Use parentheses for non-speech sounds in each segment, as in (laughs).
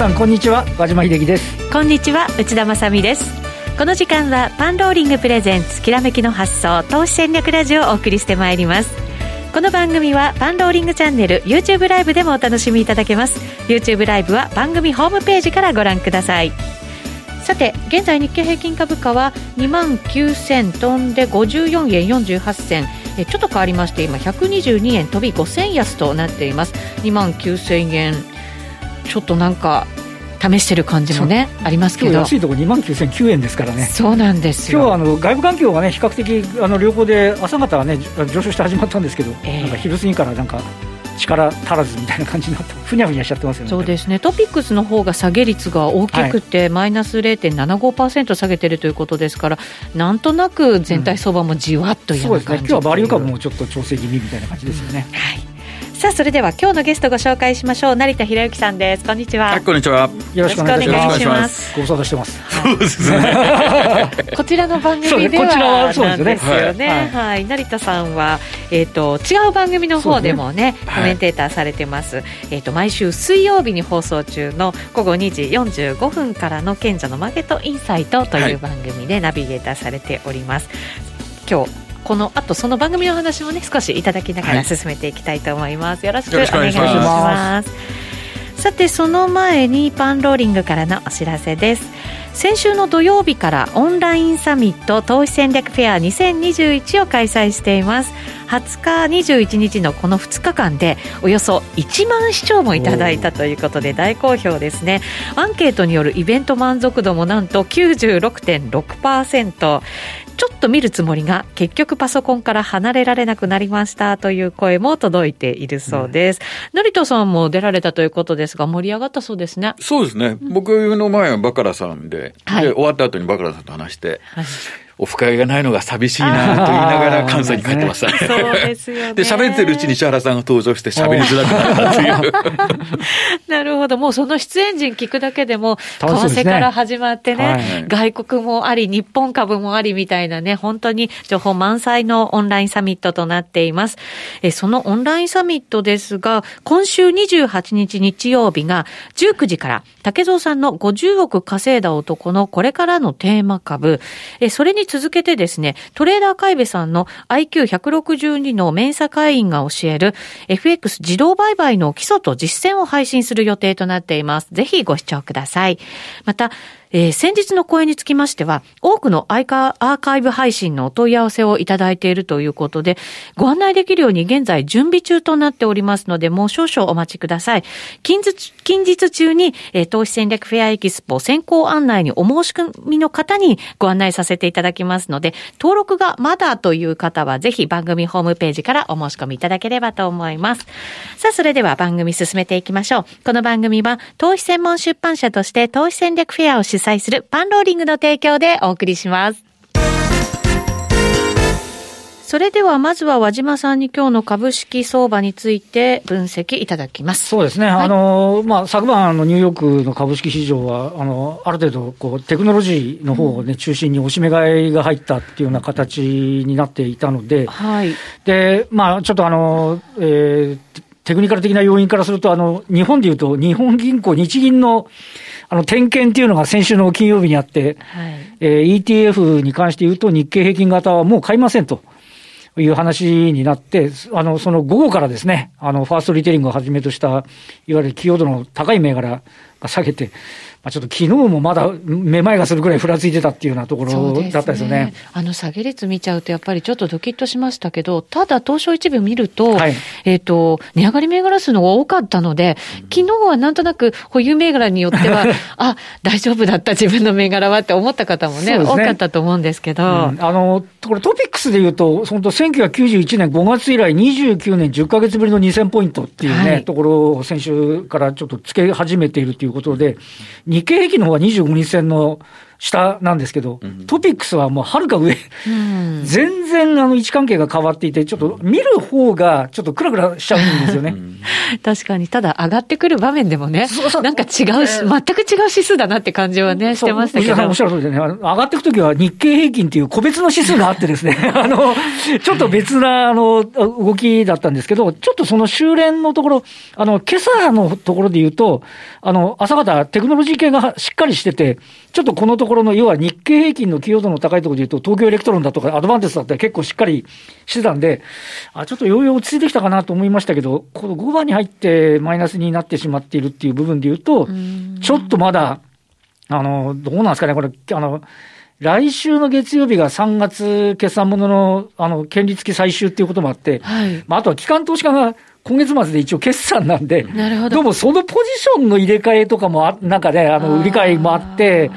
さんこんにちは。和島秀樹です。こんにちは内田まさです。この時間はパンローリングプレゼンツきらめきの発想投資戦略ラジオをお送りしてまいります。この番組はパンローリングチャンネル YouTube ライブでもお楽しみいただけます。YouTube ライブは番組ホームページからご覧ください。さて現在日経平均株価は2万9000飛んで54円48銭。えちょっと変わりまして今122円飛び5000安となっています。2万9000円ちょっとなんか試してる感じもねありますけど。安いところ2万9009円ですからね。そうなんですよ。今日はあの外部環境がね比較的あの良好で朝方はね上昇して始まったんですけど、えー、なんか昼過ぎからなんか力足らずみたいな感じになってふにゃふにゃしちゃってますよね。そうですね。トピックスの方が下げ率が大きくて、はい、マイナス0.75%下げてるということですからなんとなく全体相場もじわっという、うん、そうですね。今日はバリュー株もちょっと調整気味みたいな感じですよね、うん、はいさあそれでは今日のゲストご紹介しましょう。成田博之さんです。こんにちは、はい、こんにちは。よろしくお願いします。ご無沙汰してます、そうですね。こちらの番組ではなんですよね、はい、はい、成田さんはえっ、ー、と違う番組の方でもね、ね、コメンテーターされてます、はい、えっ、ー、と毎週水曜日に放送中の午後2時45分からの賢者のマーケットインサイトという番組でナビゲーターされております、今日このあとその番組の話もね少しいただきながら進めていきたいと思います、はい、よろしくお願いします。さてその前にパンローリングからのお知らせです。先週の土曜日からオンラインサミット投資戦略フェア2021を開催しています20日21日のこの2日間でおよそ1万視聴もいただいたということで大好評ですね。アンケートによるイベント満足度もなんと96.6%ちょっと見るつもりが結局パソコンから離れられなくなりましたという声も届いているそうです。うん、成田さんも出られたということですが盛り上がったそうですね。そうですね。うん、僕の前はバカラさんで、はい、で終わった後にバカラさんと話して、はいオフ会がないのが寂しいなと言いながら関西に帰ってました。そうですよね。で、喋ってるうちに石原さんが登場して喋りづらくなったっていう。なるほど。もうその出演陣聞くだけでも、為替から始まってね、はい、外国もあり、日本株もありみたいなね、本当に情報満載のオンラインサミットとなっています。えそのオンラインサミットですが、今週28日日曜日が19時から、竹蔵さんの50億稼いだ男のこれからのテーマ株、えそれに続けてですね、トレーダー海部さんの IQ162 のメンサ会員が教える FX 自動売買の基礎と実践を配信する予定となっています。ぜひご視聴ください。また、えー、先日の講演につきましては、多くのアーカイブ配信のお問い合わせをいただいているということで、ご案内できるように現在準備中となっておりますので、もう少々お待ちください。近日近日中に、えー、投資戦略フェアエキスポ先行案内にお申し込みの方にご案内させていただきますので、登録がまだという方は、ぜひ番組ホームページからお申し込みいただければと思います。さあ、それでは番組進めていきましょう。この番組は、投資専門出版社として投資戦略フェアを主催するパンローリングの提供でお送りします。それではまずは和島さんに今日の株式相場について分析いただきます。そうですね。はい、あの、まあ、昨晩のニューヨークの株式市場は、あの、ある程度、こう、テクノロジーの方をね、うん、中心に押し目買いが入ったっていうような形になっていたので、はい。で、まあ、ちょっとあの、えー、テクニカル的な要因からすると、あの、日本でいうと、日本銀行、日銀の、あの、点検っていうのが先週の金曜日にあって、はい、えー、ETF に関して言うと、日経平均型はもう買いませんと。いう話になって、あの、その午後からですね、あの、ファーストリテイリングをはじめとした、いわゆる寄与度の高い銘柄が下げて、まあ、ちょっと昨日もまだめまいがするぐらいふらついてたっていうようなところだったですよね、ね、あの下げ率見ちゃうと、やっぱりちょっとドキッとしましたけど、ただ、東証一部見ると、はい、えっ、ー、と、値上がり銘柄数のが多かったので、昨日はなんとなく保有銘柄によっては、(laughs) あ大丈夫だった、自分の銘柄はって思った方もね、ね。多かったと思うんですけど。うん、あのこれトピックスで言うと、本当、1991年5月以来、29年10か月ぶりの2000ポイントっていうね、はい、ところを先週からちょっとつけ始めているということで、日経平均の方は25日線の下なんですけど、うん、トピックスはもうはるか上、うん、全然あの位置関係が変わっていて、ちょっと見る方がちょっとクラクラしちゃうんですよね。(laughs) 確かに、ただ上がってくる場面でもね、そうそう。なんか違うし、全く違う指数だなって感じはね、してましたけど。おっしゃる通りでね、上がっていくときは日経平均っていう個別の指数があってですね、あの、(laughs) ちょっと別なあの動きだったんですけど、ちょっとその修練のところ、あの、今朝のところで言うと、あの、朝方テクノロジー系がしっかりしてて、ちょっとこのところの、要は日経平均の寄与度の高いところでいうと、東京エレクトロンだとかアドバンテストだったら結構しっかりしてたんで、あちょっとようよう落ち着いてきたかなと思いましたけど、この後場に入ってマイナスになってしまっているっていう部分でいうと、ちょっとまだ、あの、どうなんですかね、これ、あの、来週の月曜日が3月決算ものの、あの、権利付き最終っていうこともあって、はい、まあ、あとは機関投資家が今月末で一応決算なんで、なるほど。でもそのポジションの入れ替えとかもあ、なんかね、あの、売り買いもあって、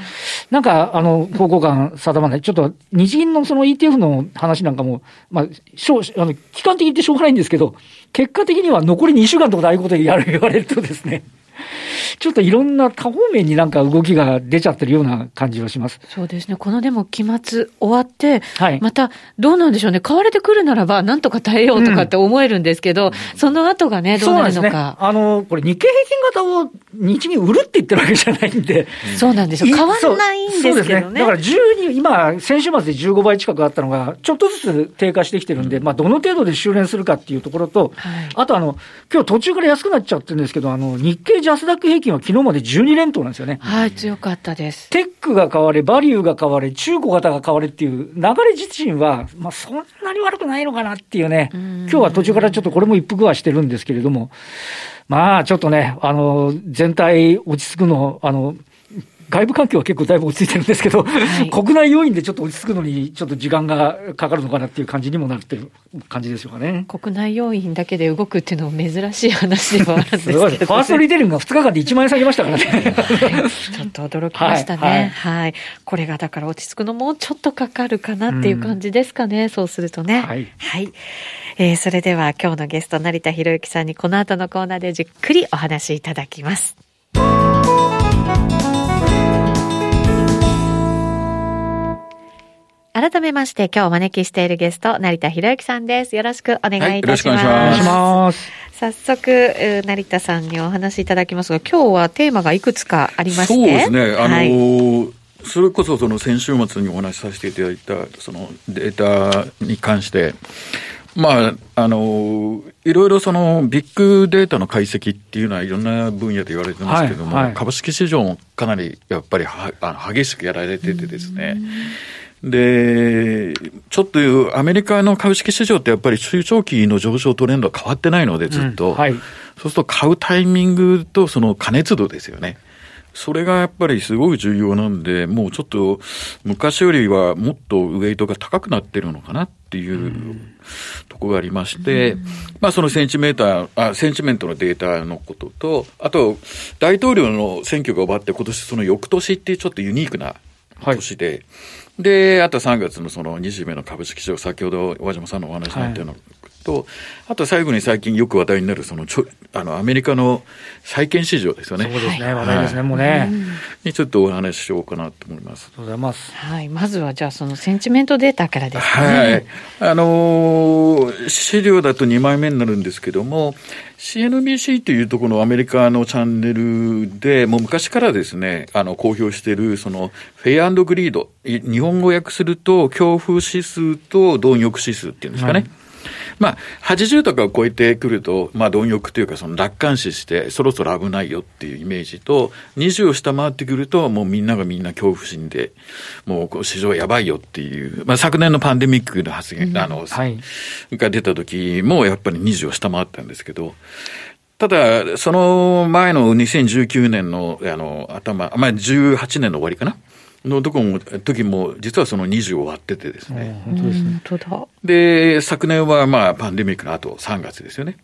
なんか、あの、方向感定まない。ちょっと、日銀のその ETF の話なんかも、まあ、しょう、あの、期間的ってしょうがないんですけど、結果的には残り2週間とかでああいうことやる、言われるとですね、(laughs) ちょっといろんな多方面になんか動きが出ちゃってるような感じはします。そうですね。このでも期末終わって、はい、またどうなんでしょうね。買われてくるならば、なんとか耐えようとかって思えるんですけど、うん、その後がね、どうなるのか。ね、あの、これ日経平均型を日銀売るって言ってるわけじゃないんで。そうなんですよ。変わんないんですけどね。そうですね。だから12、今、先週末で15倍近くあったのが、ちょっとずつ低下してきてるんで、まあ、どの程度で修練するかっていうところと、はい、あとあの、今日途中から安くなっちゃってるんですけど、あの、日経ジャスダック平均は昨日まで12連投なんですよね。はい、強かったです。テックが変われ、バリューが変われ、中古型が変われっていう流れ自身は、まあ、そんなに悪くないのかなっていうね、今日は途中からちょっとこれも一服はしてるんですけれども、まあ、ちょっとね、あの、全体落ち着くの、あの、外部環境は結構だいぶ落ち着いてるんですけど、はい、国内要因でちょっと落ち着くのに、ちょっと時間がかかるのかなっていう感じにもなってる感じでしょうかね。国内要因だけで動くっていうのも珍しい話ではあるんですけど、ファーストリテイリングが2日間で1万円下げましたからね。はい、ちょっと驚きましたね、はい、はい。これがだから落ち着くのもちょっとかかるかなっていう感じですかね、うん、そうするとね。はい。はい。えー、それでは今日のゲスト、成田博之さんにこの後のコーナーでじっくりお話しいただきます。改めまして、今日お招きしているゲスト、成田博之さんです。よろしくお願いいたします。はい、よろしくお願いします。早速、成田さんにお話しいただきますが、今日はテーマがいくつかありまして。そうですね。あのーはい、それこそその先週末にお話しさせていただいた、そのデータに関して、まあ、あの、いろいろそのビッグデータの解析っていうのはいろんな分野で言われてますけども、はいはい、株式市場もかなりやっぱりはあの激しくやられててですね、で、ちょっとアメリカの株式市場ってやっぱり中長期の上昇トレンドは変わってないので、ずっと。うんはい、そうすると買うタイミングとその加熱度ですよね。それがやっぱりすごい重要なんで、もうちょっと昔よりはもっとウエイトが高くなってるのかなっていうところがありまして、まあそのセンチメーター、あ、センチメントのデータのことと、あと大統領の選挙が終わって今年その翌年っていうちょっとユニークな年で、はいで、あと3月のその2時目の株式市場、先ほど和島さんのお話になったようなと、はい、あと最後に最近よく話題になる、そのちょ、あの、アメリカの債券市場ですよね。そうですね、話題ですね、もうね。にちょっとお話ししようかなと思います。ありがとうございます。はい。まずは、じゃあ、そのセンチメントデータからですね。はい。あのー、資料だと2枚目になるんですけども、CNBC というところのアメリカのチャンネルで、もう昔からですね、あの、公表している、その、フェイグリード、日本語訳すると、恐怖指数と貪欲指数っていうんですかね。はいまあ、80とかを超えてくると、まあ、貪欲というか、その楽観視して、そろそろ危ないよっていうイメージと、20を下回ってくると、もうみんながみんな恐怖心で、もう市場やばいよっていう、まあ、昨年のパンデミックの発言、うん、あの、はい、が出た時も、やっぱり20を下回ったんですけど、ただ、その前の2019年の、あの、頭、まあ、18年の終わりかな。のとこも、時も、実はその20を割っててですね。本当ですね。本当だ。で、昨年はまあ、パンデミックの後、3月ですよね。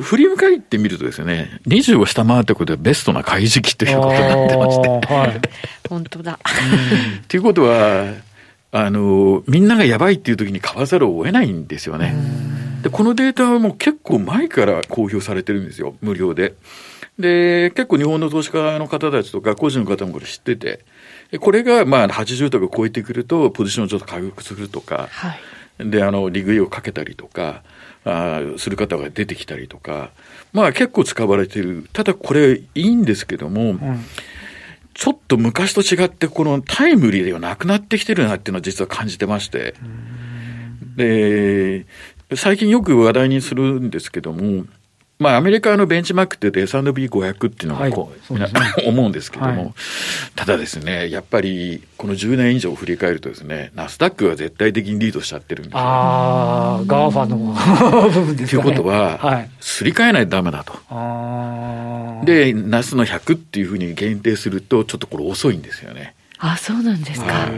振り返ってみるとですね、20を下回ったことでベストな買い時期ということになってまして。はい、(laughs) 本当だ。ということは、あの、みんながやばいっていう時に買わざるを得ないんですよね。で、このデータはもう結構前から公表されてるんですよ、無料で。で、結構日本の投資家の方たちとか個人の方もこれ知ってて、これがまあ80とか超えてくると、ポジションをちょっと回復するとか、はい、で、あの、利食いをかけたりとか、あする方が出てきたりとか、まあ結構使われている。ただこれいいんですけども、うん、ちょっと昔と違って、このタイムリーではなくなってきてるなっていうのは実は感じてまして。で、最近よく話題にするんですけども、まあ、アメリカのベンチマークって言うと S&P500 っていうのがこう、はい、ね、思うんですけども、はい、ただですね、やっぱりこの10年以上振り返るとですね、ナスダックは絶対的にリードしちゃってるんですよ。ああ、 GAFAの部分ですかね。ということは、はい、すり替えないとダメだと。で、ナスの100っていうふうに限定すると、ちょっとこれ遅いんですよね。あ、そうなんですか。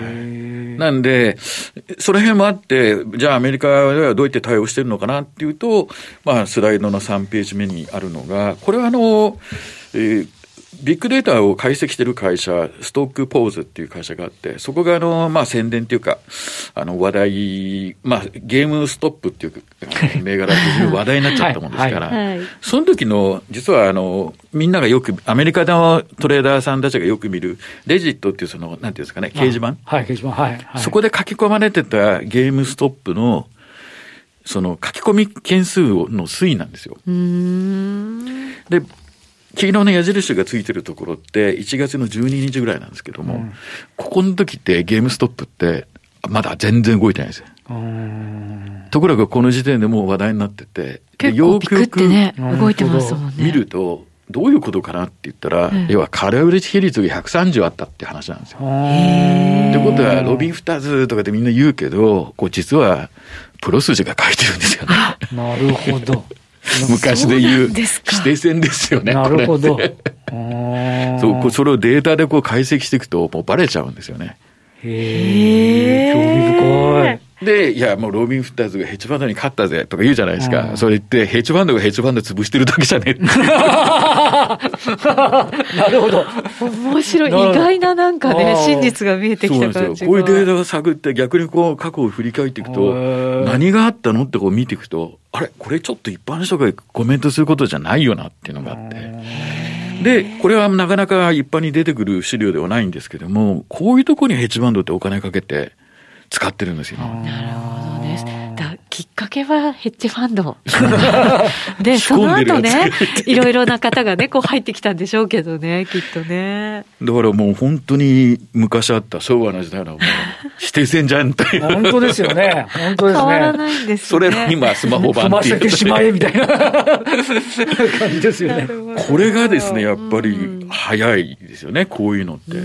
なんで、その辺もあって、じゃあアメリカではどうやって対応してるのかなっていうと、まあ、スライドの3ページ目にあるのが、これはあの、えービッグデータを解析している会社、ストックポーズっていう会社があって、そこがあの、まあ、宣伝っていうか、あの、話題、まあ、ゲームストップっていう銘柄で話題になっちゃったもんですから、はいはい、その時の、実はあの、みんながよく、アメリカのトレーダーさんたちがよく見る、レジットっていうその、なんていうんですかね、掲示板？はい、掲示板、はい。そこで書き込まれてたゲームストップの、その書き込み件数の推移なんですよ。で、黄色の矢印がついてるところって1月の12日ぐらいなんですけども、うん、ここの時ってゲームストップってまだ全然動いてないですよ。ところがこの時点でもう話題になってて、結構ピクってね、動いてますもんね。見ると、どういうことかなって言ったら、うん、要は空売り比率が130あったって話なんですよ。ってことは、ロビン二つとかでみんな言うけど、こう実は、プロ筋が書いてるんですよね。なるほど。(laughs) 昔で言う指定線ですよね。なるほど。(laughs) そう、それをデータでこう解析していくと、もうバレちゃうんですよね。へえ、興味深い。で、いや、もうロビン・フッターズがヘッジファンドに勝ったぜとか言うじゃないですか。それ言って、ヘッジファンドがヘッジファンド潰してるだけじゃねえ。(laughs) なるほど。面白い。意外ななんかね、真実が見えてきた感じこういうデータを探って逆にこう過去を振り返っていくと、何があったのってこう見ていくと、あれこれちょっと一般の人がコメントすることじゃないよなっていうのがあって。で、これはなかなか一般に出てくる資料ではないんですけども、こういうところにヘッジファンドってお金かけて使ってるんですよ。なるほどです。だきっかけはヘッジファンド。(laughs) で、その後ね、いろいろな方がね、こう入ってきたんでしょうけどね、きっとね。だからもう本当に昔あった昭和の時代のもう指定線じゃんという。本当ですよね。本当ですね。変わらないんです、ね、それの今スマホ版っていう。せてしまえみたいな (laughs) 感じですよね。これがですね、やっぱり早いですよね、こういうのって。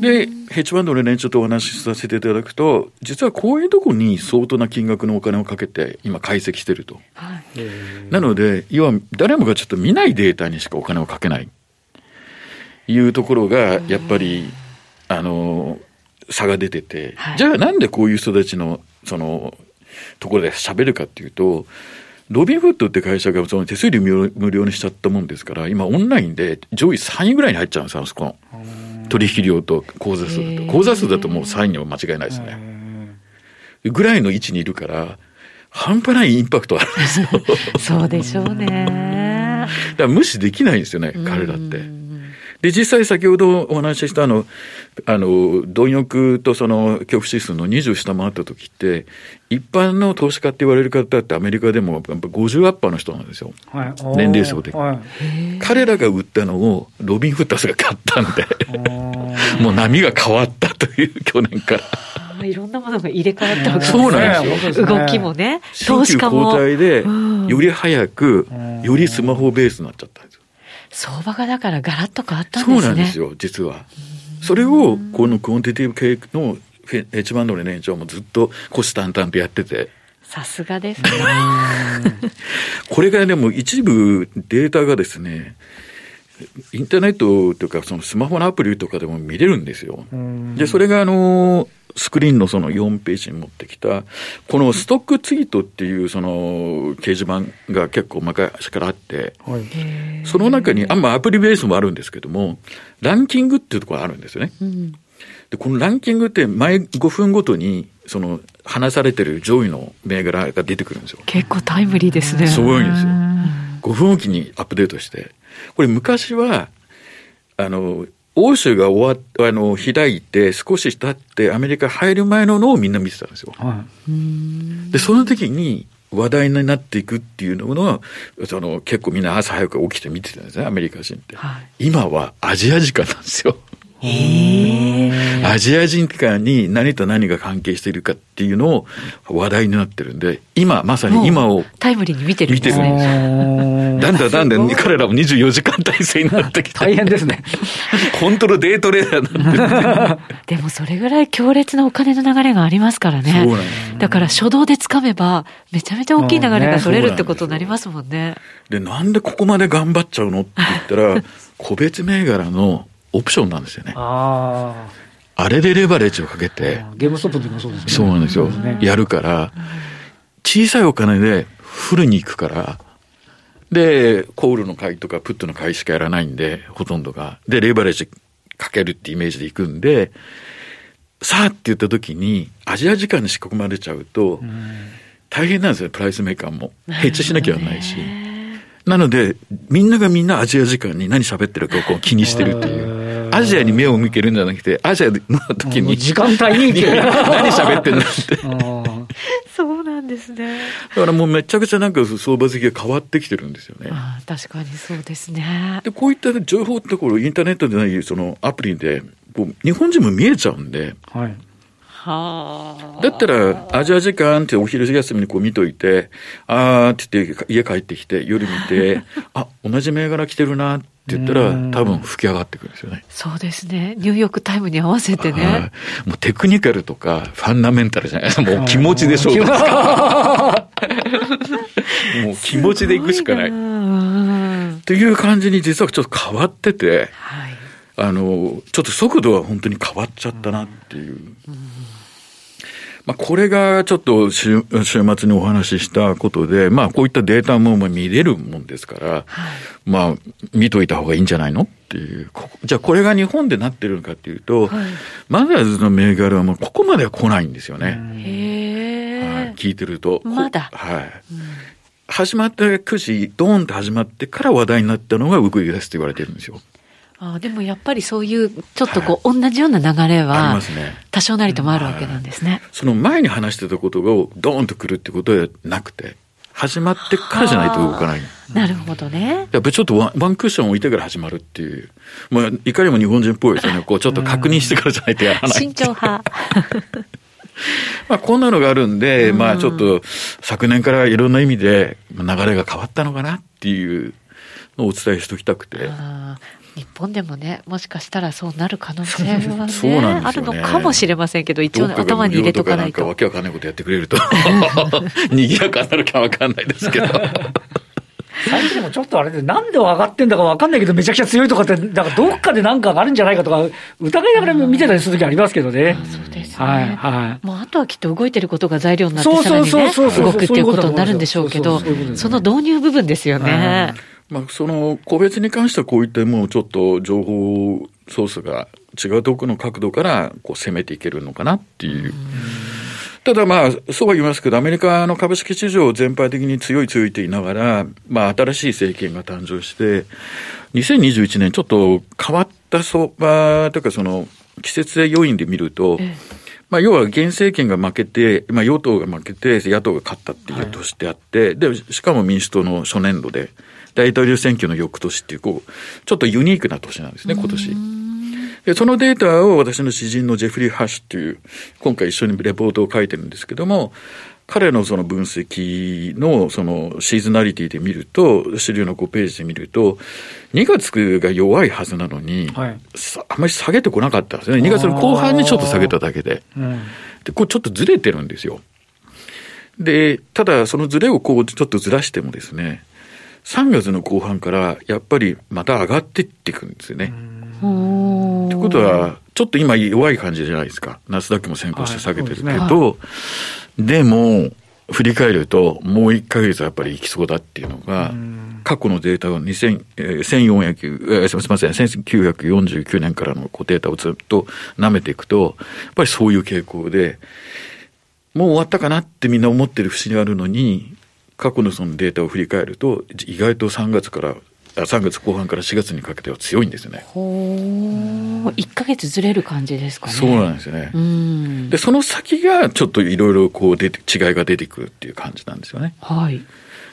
で、ヘッジファンドでね、ちょっとお話しさせていただくと、実はこういうところに相当な金額のお金をかけて、今解析してると。はい、なので、要は誰もがちょっと見ないデータにしかお金をかけない。いうところが、やっぱり、あの、差が出てて、はい、じゃあなんでこういう人たちの、その、ところで喋るかっていうと、ロビンフッドって会社がその手数料無料にしちゃったもんですから、今オンラインで上位3位ぐらいに入っちゃうんですよ、あそこの。取引量と口座数だと。口座数だともう3位には間違いないですね。ぐらいの位置にいるから、半端ないインパクトあるんですよ。そうでしょうね。(laughs) だから無視できないんですよね、彼らって。で、実際先ほどお話ししたあの、あの、貪欲とその恐怖指数の20下回った時って、一般の投資家って言われる方ってアメリカでもやっぱ50アッパーの人なんですよ。はい、年齢層で、はい。彼らが売ったのをロビン・フッタスが買ったんで、もう波が変わったという去年から。いろんなものが入れ替わったわけですね。そうなんですよ。動きもね、投資家も。交代で、より早く、よりスマホベースになっちゃったんですよ。相場がだからガラッと変わったんですね。そうなんですよ、実は。それを、このクオンティタティブ系のヘッジファンドの連中もずっと虎視眈々とやってて。さすがですね。(laughs) これがでも一部データがですね、インターネットというか、そのスマホのアプリとかでも見れるんですよ。で、それがあの、スクリーンのその4ページに持ってきた、このストックツイートっていうその掲示板が結構昔からあって、はい、その中に、あんまアプリベースもあるんですけども、ランキングっていうところがあるんですよね。うん、で、このランキングって毎5分ごとに、その話されてる上位の銘柄が出てくるんですよ。結構タイムリーですね。すごいんですよ。5分おきにアップデートして。これ昔は、あの、欧州が終わあの開いて、少し経ってアメリカ入る前ののをみんな見てたんですよ。はい、で、その時に話題になっていくっていうのは、その結構みんな朝早く起きて見てたんですね、アメリカ人って。はい、今はアジア時間なんですよ。アジア人間に何と何が関係しているかっていうのを話題になってるんで、今、まさに今を。タイムリーに見てるんですね。見てるんだんだんだんだん彼らも24時間体制になってきて。大変ですね。本当のデートレーダーなんで。(laughs) でもそれぐらい強烈なお金の流れがありますからね。だから初動で掴めば、めちゃめちゃ大きい流れが取れるってことになりますもんね。で、なんでここまで頑張っちゃうのって言ったら、(laughs) 個別銘柄のオプションなんですよね。ああれでレバレッジをかけて、ゲームストップでもそうですね。そうなんですよ。ね、やるから、小さいお金でフルに行くから、で、コールの買いとかプットの買いしかやらないんで、ほとんどが。で、レバレッジかけるってイメージでいくんで、さあって言った時に、アジア時間に仕込まれちゃうと、大変なんですよ、プライスメーカーも。ヘッジしなきゃいけないし。なので、みんながみんなアジア時間に何喋ってるかを気にしてるっていう。アジアに目を向けるんじゃなくて、アジアの時に。時間帯に (laughs) 何喋ってんだって。そうなんですね。だからもうめちゃくちゃなんか相場好きが変わってきてるんですよね。あ確かにそうですね。で、こういった情報ってころ、インターネットでないそのアプリで、こう日本人も見えちゃうんで、はい、だったら、アジア時間ってお昼休みにこう見といて、あーって言って家帰ってきて、夜見て、(laughs) あ、同じ銘柄来てるなって言ったら、多分吹き上がってくるんですよね。そうですね。ニューヨークタイムに合わせてね。もうテクニカルとか、ファンダメンタルじゃないですか。もう気持ちで勝負ですかもう気持ちでいくしかない。っていう感じに実はちょっと変わってて、はい、あの、ちょっと速度は本当に変わっちゃったなっていう。うんまあ、これがちょっと週週末にお話ししたことで、まあ、こういったデータも見れるもんですから、はい、まあ、見といた方がいいんじゃないの？っていう。じゃあ、これが日本でなってるのかっていうと、はい、マザーズの銘柄はもうここまでは来ないんですよね。へはい、聞いてると。まだ。はい。うん始まって9時、ドーンって始まってから話題になったのがウグイですって言われてるんですよ。あでもやっぱりそういうちょっとこう、同じような流れは多少なりともあるわけなんですね、その前に話してたことがドーンとくるってことはなくて始まってからじゃないと動かない。なるほどね。やっぱりちょっとワンワンクッション置いてから始まるっていう。まあ、いかにも日本人っぽいですよね。(laughs) こう、ちょっと確認してからじゃないとやらない。慎重派。(laughs) まあ、こんなのがあるんで、まあ、ちょっと昨年からいろんな意味で流れが変わったのかなっていうのをお伝えしておきたくて。日本でもね、もしかしたらそうなる可能性はね、ねあるのかもしれませんけど、一応頭に入れとかないと。わけわかんないことやってくれると、(laughs) 賑やかになるかわかんないですけど。最近でもちょっとあれで、なんで上がってんだかわかんないけど、めちゃくちゃ強いとかって、なんかどっかでなんかあるんじゃないかとか、疑いながら見てたりするときありますけどね。そうですね。はい、はい。もうあとはきっと動いてることが材料になって、さらにね、動くっていうことになるんでしょうけど、その導入部分ですよね。まあ、その個別に関してはこういったもうちょっと情報ソースが違うところの角度からこう攻めていけるのかなっていう。ただまあ、そうは言いますけど、アメリカの株式市場全般的に強い強いと言いながら、まあ、新しい政権が誕生して、2021年ちょっと変わった相場というか、その、季節性要因で見ると、まあ、要は現政権が負けて、まあ、与党が負けて、野党が勝ったっていう年であって、はい、で、しかも民主党の初年度で、大統領選挙の翌年っていう、こう、ちょっとユニークな年なんですね、今年。で、そのデータを私の詩人のジェフリー・ハッシュっていう、今回一緒にレポートを書いてるんですけども、彼のその分析のそのシーズナリティで見ると、資料の5ページで見ると、2月が弱いはずなのに、はい、あんまり下げてこなかったんですね。2月の後半にちょっと下げただけで。うん、で、これちょっとずれてるんですよ。で、ただそのずれをこうちょっとずらしてもですね、3月の後半からやっぱりまた上がっていっていくんですよね。ということは、ちょっと今弱い感じじゃないですか。ナスダックも先行して下げてるけど、はいでねも、振り返ると、もう1ヶ月はやっぱり行きそうだっていうのが、過去のデータを2000、えー、1400、えー、すみません、1949年からのデータをずっと舐めていくと、やっぱりそういう傾向で、もう終わったかなってみんな思ってる節があるのに、過去のそのデータを振り返ると、意外と3月から3月後半から4月にかけては強いんですよね。ほう。1か月ずれる感じですかね。そうなんですよね。で、その先がちょっといろいろこう出て、違いが出てくるっていう感じなんですよね。はい。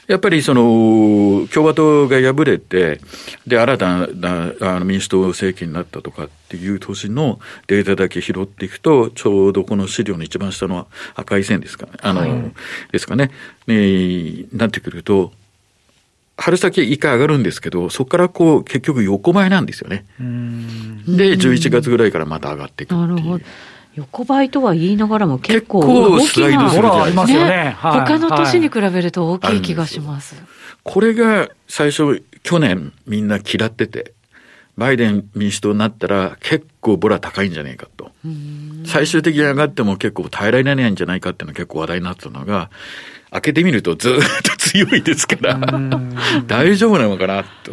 やっぱりその、共和党が敗れて、で、新たなあの民主党政権になったとかっていう年のデータだけ拾っていくと、ちょうどこの資料の一番下の赤い線ですかね、あの、はい、ですかね、ね、なってくると、春先以下上がるんですけど、そこからこう、結局横ばいなんですよね。で、11月ぐらいからまた上がっていくっていう。なるほど。横ばいとは言いながらも結構大きな、結構ありますよね。ねはい、他の年に比べると大きい気がします。これが最初、去年みんな嫌ってて、バイデン民主党になったら結構ボラ高いんじゃないかと。最終的に上がっても結構耐えられないんじゃないかっていうのが結構話題になってたのが、開けてみるとずっと強いですから、大丈夫なのかなと。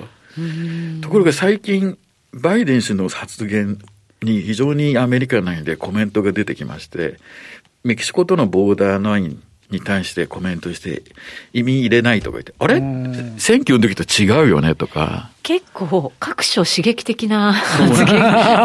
ところが最近、バイデン氏の発言に非常にアメリカ内でコメントが出てきまして、メキシコとのボーダーラインに対してコメントして、意味入れないとか言って、あれ？選挙の時と違うよねとか。結構、各所刺激的な発言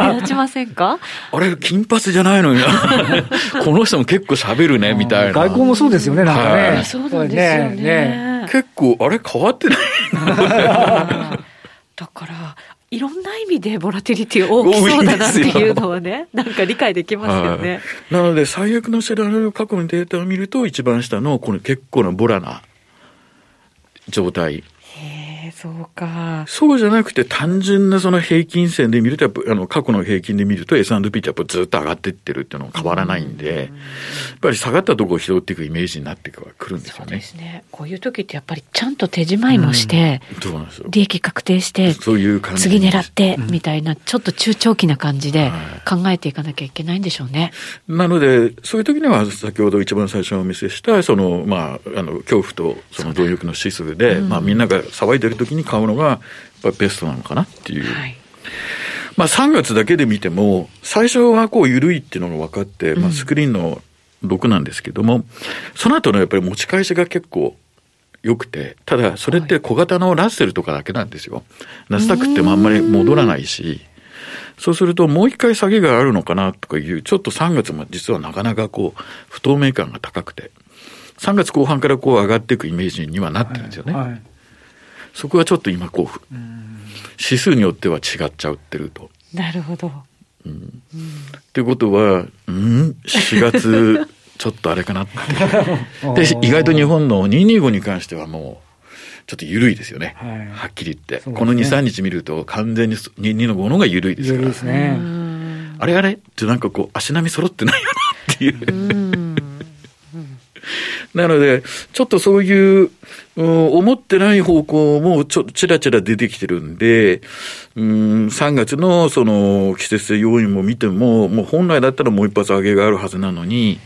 目立ちませんか？あれ、金髪じゃないのに (laughs) この人も結構喋るね、みたいな。外交もそうですよね、なんかね。はい、そうなんですよね。ね。結構、あれ変わってない。(laughs) だから、いろんな意味でボラティリティ大きそうだなっていうのはね、なんか理解できますよね。なので、最悪のシナリオ過去のデータを見ると、一番下のこの結構なボラな状態。そうか。そうじゃなくて、単純なその平均線で見ると、あの、過去の平均で見ると S&P ってやっぱずっと上がっていってるっていうのは変わらないんで、やっぱり下がったところを拾っていくイメージになってくるんですよね。そうですね。こういう時ってやっぱりちゃんと手仕舞いもして、利益確定して、そういう感じ次狙って、みたいな、ちょっと中長期な感じで考えていかなきゃいけないんでしょうね。なので、そういう時には先ほど一番最初にお見せした、その、まあ、あの、恐怖とその動力の指数で、まあみんなが騒いでる時に買うのが、やっぱベストなのかなっていう。はい、まあ3月だけで見ても、最初はこう緩いっていうのが分かって、まあスクリーンの6なんですけども、その後のやっぱり持ち返しが結構良くて、ただそれって小型のラッセルとかだけなんですよ。ナスダックってもあんまり戻らないし、そうするともう一回下げがあるのかなとかいう、ちょっと3月も実はなかなかこう、不透明感が高くて、3月後半からこう上がっていくイメージにはなってるんですよね。はいはいそこはちょっと今こう、指数によっては違っちゃってると。なるほど。うん。っていうことは、うん ?4 月、ちょっとあれかなって。(laughs) で、意外と日本の225に関してはもう、ちょっと緩いですよね。はい、はっきり言って。ね、この2、3日見ると完全に22の5の方が緩いですから。ですね。あれあれ？ってなんかこう足並み揃ってないよなっていう。なので、ちょっとそういう、うん、思ってない方向もちょ、ちらちら出てきてるんで、うん、3月のその季節性要因も見ても、もう本来だったらもう一発上げがあるはずなのに、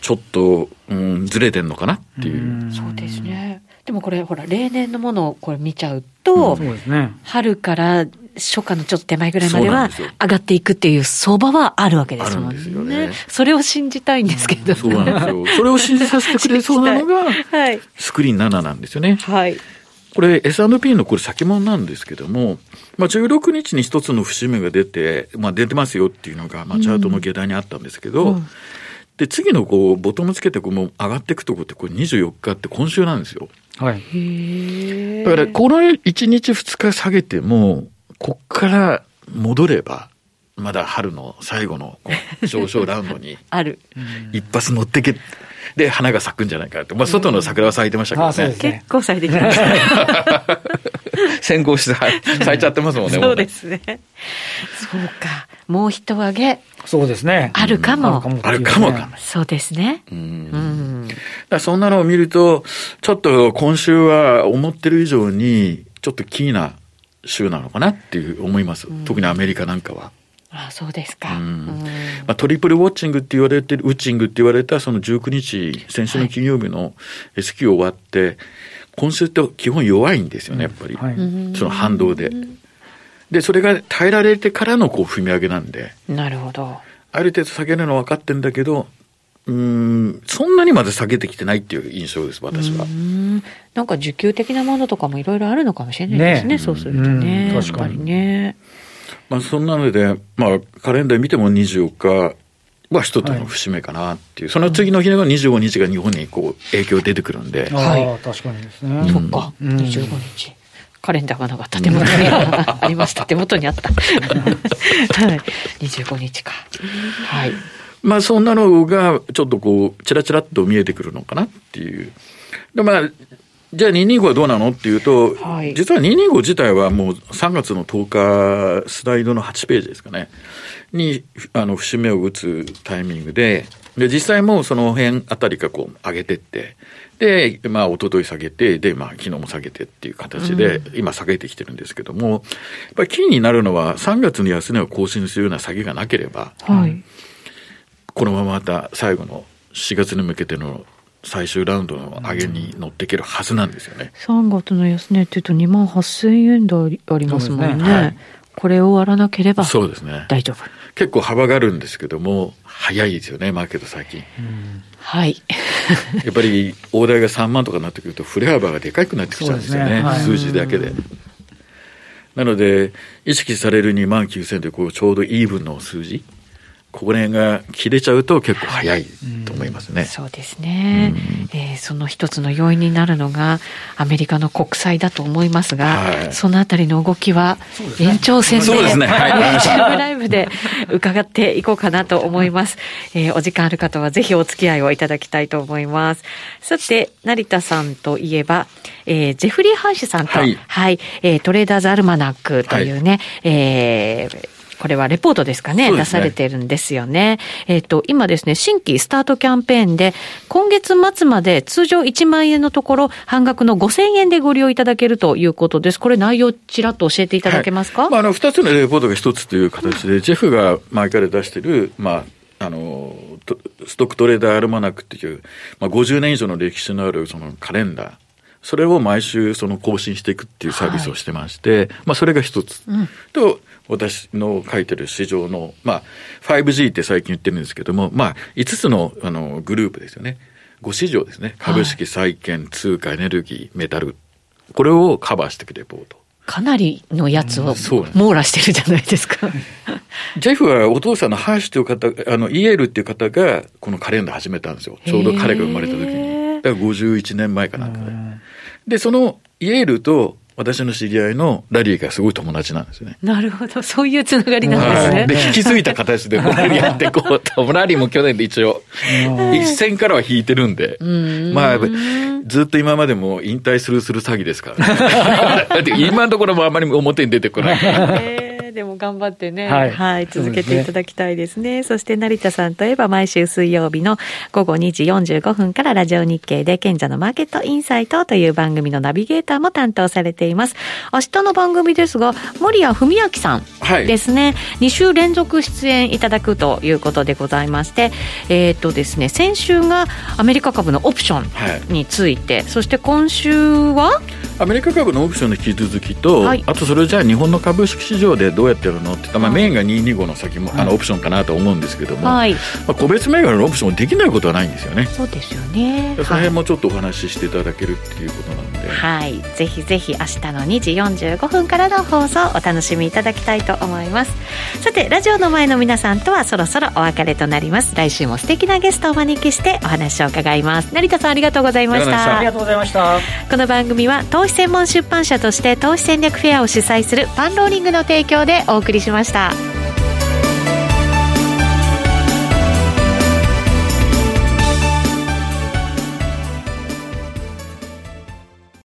ちょっと、うん、ずれてんのかなっていう。うそうですね。でもこれ、ほら、例年のものをこれ見ちゃうと、うん、春から初夏のちょっと手前ぐらいまでは上がっていくっていう相場はあるわけですもんね。ねそれを信じたいんですけど、そうなんですよ。それを信じさせてくれそうなのが、はい、スクリーン7なんですよね。はい。これ S&P のこれ先物なんですけども、まあ、16日に一つの節目が出て、まあ、出てますよっていうのが、まあ、チャートの下段にあったんですけど、うんうんで、次のこう、ボトムつけてこう、もう上がっていくとこって、これ24日って今週なんですよ。はい。だから、この1日2日下げても、こっから戻れば、まだ春の最後の上昇ラウンドに、(laughs) ある。一発乗ってけ、で、花が咲くんじゃないかって。まあ、外の桜は咲いてましたけどね。ね結構咲いてきました。(laughs) 先行して咲いちゃってますもんね。そうですね。そうか。もう一上げ。そうですね。あるかも。あるかもかそうですね。うん。だそんなのを見ると、ちょっと今週は思ってる以上に、ちょっとキーな州なのかなっていう思います。特にアメリカなんかは。あそうですか。まあ、トリプルウォッチングって言われてる、ウッチングって言われたその19日、先週の金曜日の S q 終わって、今週って基本弱いんですよね、やっぱり。はい、その反動で。で、それが耐えられてからのこう踏み上げなんで。なるほど。ある程度下げるの分かってんだけど、うん、そんなにまで下げてきてないっていう印象です、私は。んなんか需給的なものとかもいろいろあるのかもしれないですね、ねそうするとね。確かにね。まあ、そんなので、まあ、カレンダー見ても24日は一つの節目かなっていう、はい、その次の日が25日が日本にこう影響出てくるんで。はい。確かにですね。そっか、うん、25日。カレンダーがなかった手元にありました手元にあった。(laughs) はい。25日か。はい。まあそんなのがちょっとこう、ちらちらっと見えてくるのかなっていう。でまあ、じゃあ225はどうなの？っていうと、はい、実は225自体はもう3月の10日、スライドの8ページですかね、に、あの、節目を打つタイミングで、で、実際もその辺あたりがこう上げてって、で、まあ、一昨日下げて、で、まあ、昨日も下げてっていう形で、今下げてきてるんですけども、やっぱりキーになるのは、3月に安値を更新するような下げがなければ、はい、このまままた最後の4月に向けての最終ラウンドの上げに乗っていけるはずなんですよね。3月の安値っていうと2万8000円台ありますもんね。ねはい、これを割らなければそうですね。大丈夫。結構幅があるんですけども、早いですよね、マーケット最近。はい。(laughs) やっぱり大台が3万とかになってくると、振れ幅がでかくなってきちゃうんですよね、ねはい、数字だけで。なので、意識される2万9000でこうちょうどイーブンの数字。これが切れちゃうと結構早いと思いますね。うん、そうですね、うん、えー、その一つの要因になるのがアメリカの国債だと思いますが、はい、そのあたりの動きは延長戦で、でね、はい、YouTube ライブで伺っていこうかなと思います。えー、お時間ある方はぜひお付き合いをいただきたいと思います。さて、成田さんといえば、えー、ジェフリー・ハンシュさんと、はい、はい、えー、トレーダーズ・アルマナックというね、はい、えーこれはレポートですかね、ね出されてるんですよね。えっ、ー、と、今ですね、新規スタートキャンペーンで、今月末まで通常1万円のところ、半額の5000円でご利用いただけるということです。これ内容ちらっと教えていただけますか、はい、まあ、あの、2つのレポートが1つという形で、ジェフが前から出してる、まあ、あの、ストックトレーダーアルマナックっていう、まあ、50年以上の歴史のあるそのカレンダー。それを毎週その更新していくっていうサービスをしてまして、はい、まあそれが一つ、うん、と、私の書いてる市場の、まあ、5G って最近言ってるんですけども、まあ、5つのあのグループですよね。5市場ですね。株式、債券、通貨、エネルギー、メタル。これをカバーしていくレポート。かなりのやつを網羅してるじゃないですか。(laughs) ジェフはお父さんのハーシュという方、あの、イエールっていう方がこのカレンダー始めたんですよ。ちょうど彼が生まれた時に。だから51年前かなんかで。で、そのイエールと私の知り合いのラリーがすごい友達なんですよね。なるほど。そういうつながりなんですね。で、引き継いだ形でこれやってこうと。ラリーも去年で一応、一戦からは引いてるんで、まあ、ずっと今までも引退するする詐欺ですからね。(laughs) 今のところもあんまり表に出てこない。でも頑張ってね、はい、はい、続けていただきたいですね。そ、ね、して成田さんといえば毎週水曜日の午後2時45分からラジオ日経で賢者のマーケットインサイトという番組のナビゲーターも担当されています。明日の番組ですが、森谷文明さんですね、はい、2週連続出演いただくということでございまして、えっ、ー、とですね、先週がアメリカ株のオプションについて、はい、そして今週は？アメリカ株のオプションの引き続きと、はい、あとそれじゃあ日本の株式市場でどううやってやるのって言ったら、まあ、メインが225の先も、あのオプションかなと思うんですけども、はい、まあ、個別銘柄のオプションできないことはないんですよね。そうですよね。その辺もちょっとお話ししていただけるっていうことなんで、はい、ぜひぜひ明日の2時45分からの放送お楽しみいただきたいと思います。さてラジオの前の皆さんとはそろそろお別れとなります。来週も素敵なゲストをお招きしてお話を伺います。成田さんありがとうございました。ありがとうございました。この番組は投資専門出版社として投資戦略フェアを主催するパンローリングの提供でお送りしました。